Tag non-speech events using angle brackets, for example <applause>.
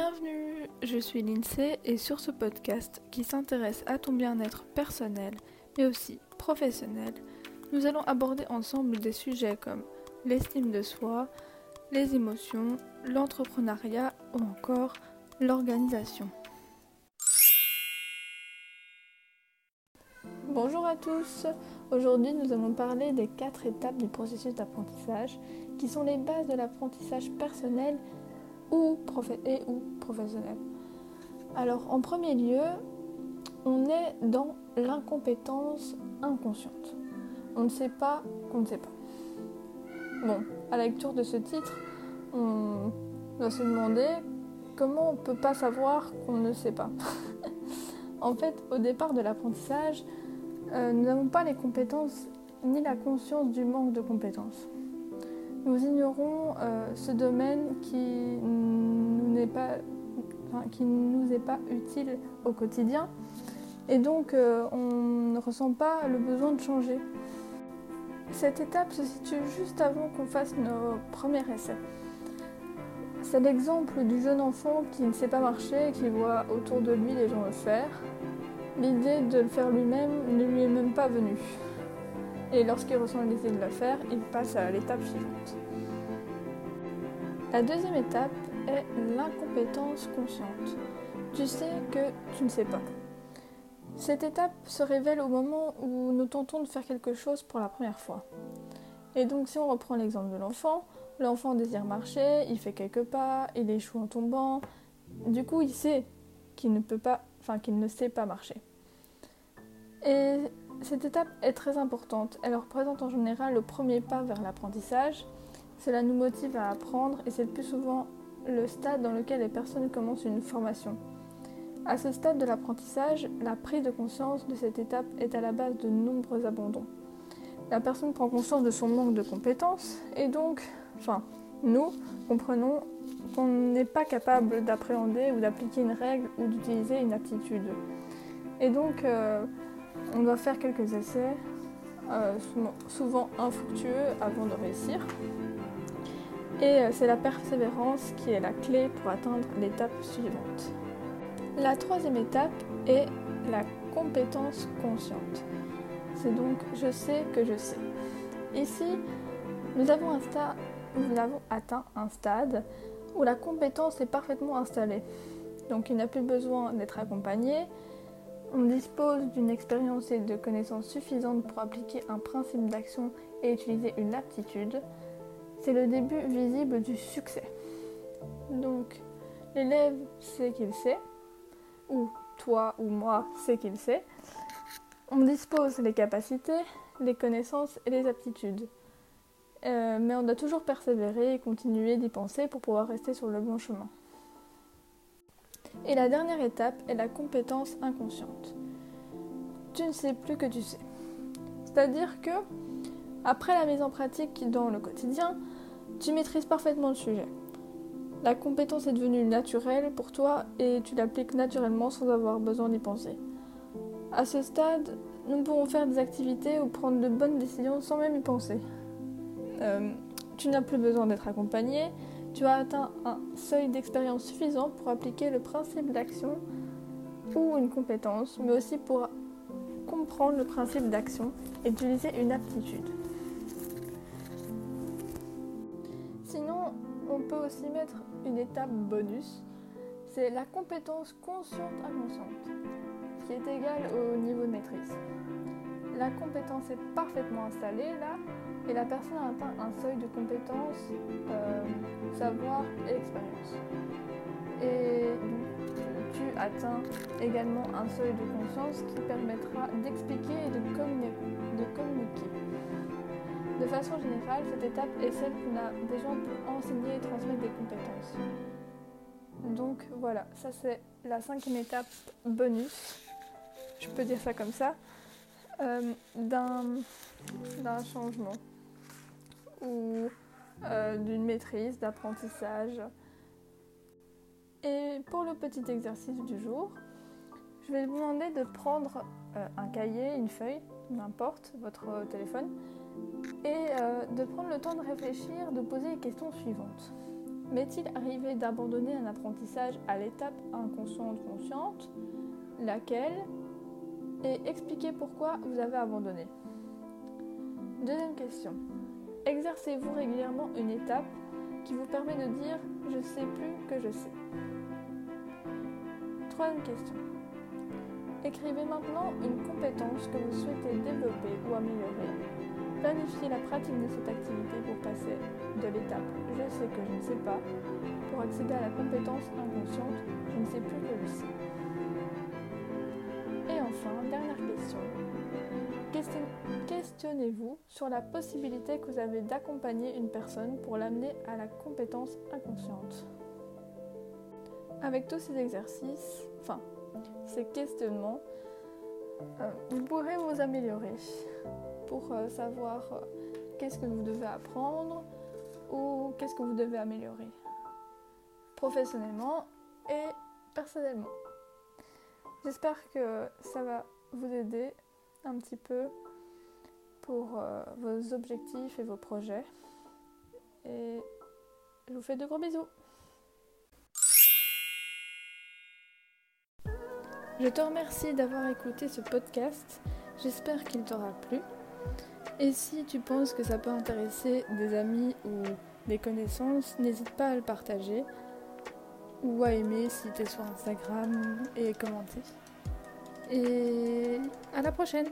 Bienvenue, je suis Lindsay et sur ce podcast qui s'intéresse à ton bien-être personnel mais aussi professionnel, nous allons aborder ensemble des sujets comme l'estime de soi, les émotions, l'entrepreneuriat ou encore l'organisation. Bonjour à tous, aujourd'hui nous allons parler des quatre étapes du processus d'apprentissage qui sont les bases de l'apprentissage personnel ou et ou professionnel. Alors en premier lieu, on est dans l'incompétence inconsciente. On ne sait pas qu'on ne sait pas. Bon, à la lecture de ce titre, on doit se demander comment on ne peut pas savoir qu'on ne sait pas. <laughs> en fait, au départ de l'apprentissage, euh, nous n'avons pas les compétences ni la conscience du manque de compétences. Nous ignorons euh, ce domaine qui nous nous est pas utile au quotidien et donc euh, on ne ressent pas le besoin de changer. Cette étape se situe juste avant qu'on fasse nos premiers essais. C'est l'exemple du jeune enfant qui ne sait pas marcher et qui voit autour de lui les gens le faire. L'idée de le faire lui-même ne lui est même pas venue. Et lorsqu'il ressent l'idée de le faire, il passe à l'étape suivante. La deuxième étape est l'incompétence consciente. Tu sais que tu ne sais pas. Cette étape se révèle au moment où nous tentons de faire quelque chose pour la première fois. Et donc si on reprend l'exemple de l'enfant, l'enfant désire marcher, il fait quelques pas, il échoue en tombant, du coup il sait qu'il ne peut pas, enfin qu'il ne sait pas marcher. Et cette étape est très importante. Elle représente en général le premier pas vers l'apprentissage. Cela nous motive à apprendre et c'est le plus souvent le stade dans lequel les personnes commencent une formation. À ce stade de l'apprentissage, la prise de conscience de cette étape est à la base de nombreux abandons. La personne prend conscience de son manque de compétences et donc, enfin, nous comprenons qu'on n'est pas capable d'appréhender ou d'appliquer une règle ou d'utiliser une aptitude. Et donc, euh, on doit faire quelques essais, euh, souvent infructueux, avant de réussir. Et euh, c'est la persévérance qui est la clé pour atteindre l'étape suivante. La troisième étape est la compétence consciente. C'est donc je sais que je sais. Ici, nous avons, nous avons atteint un stade où la compétence est parfaitement installée. Donc il n'a plus besoin d'être accompagné, on dispose d'une expérience et de connaissances suffisantes pour appliquer un principe d'action et utiliser une aptitude. C'est le début visible du succès. Donc, l'élève sait qu'il sait, ou toi ou moi sait qu'il sait. On dispose les capacités, les connaissances et les aptitudes. Euh, mais on doit toujours persévérer et continuer d'y penser pour pouvoir rester sur le bon chemin. Et la dernière étape est la compétence inconsciente. Tu ne sais plus que tu sais. C'est-à-dire que, après la mise en pratique dans le quotidien, tu maîtrises parfaitement le sujet. La compétence est devenue naturelle pour toi et tu l'appliques naturellement sans avoir besoin d'y penser. À ce stade, nous pouvons faire des activités ou prendre de bonnes décisions sans même y penser. Euh, tu n'as plus besoin d'être accompagné, tu as atteint un seuil d'expérience suffisant pour appliquer le principe d'action ou une compétence, mais aussi pour comprendre le principe d'action et utiliser une aptitude. Sinon, on peut aussi mettre une étape bonus, c'est la compétence consciente-inconsciente, qui est égale au niveau. La compétence est parfaitement installée là, et la personne a atteint un seuil de compétence, euh, savoir et expérience. Et tu atteins également un seuil de conscience qui permettra d'expliquer et de, communiquer. De façon générale, cette étape est celle qu'on a besoin pour enseigner et transmettre des compétences. Donc voilà, ça c'est la cinquième étape bonus, je peux dire ça comme ça, euh, d'un changement ou euh, d'une maîtrise, d'apprentissage. Et pour le petit exercice du jour, je vais vous demander de prendre euh, un cahier, une feuille, n'importe, votre téléphone, et de prendre le temps de réfléchir, de poser les questions suivantes. M'est-il arrivé d'abandonner un apprentissage à l'étape inconsciente-consciente Laquelle? Et expliquez pourquoi vous avez abandonné. Deuxième question. Exercez-vous régulièrement une étape qui vous permet de dire je sais plus que je sais Troisième question. Écrivez maintenant une compétence que vous souhaitez développer ou améliorer. Planifiez la pratique de cette activité pour passer de l'étape je sais que je ne sais pas pour accéder à la compétence inconsciente je ne sais plus que je sais. Enfin, dernière question. Questionnez-vous sur la possibilité que vous avez d'accompagner une personne pour l'amener à la compétence inconsciente? Avec tous ces exercices, enfin, ces questionnements, euh, vous pourrez vous améliorer pour euh, savoir euh, qu'est-ce que vous devez apprendre ou qu'est-ce que vous devez améliorer professionnellement et personnellement. J'espère que ça va vous aider un petit peu pour vos objectifs et vos projets. Et je vous fais de gros bisous. Je te remercie d'avoir écouté ce podcast. J'espère qu'il t'aura plu. Et si tu penses que ça peut intéresser des amis ou des connaissances, n'hésite pas à le partager ou à aimer si tu sur Instagram et commenter. Et à la prochaine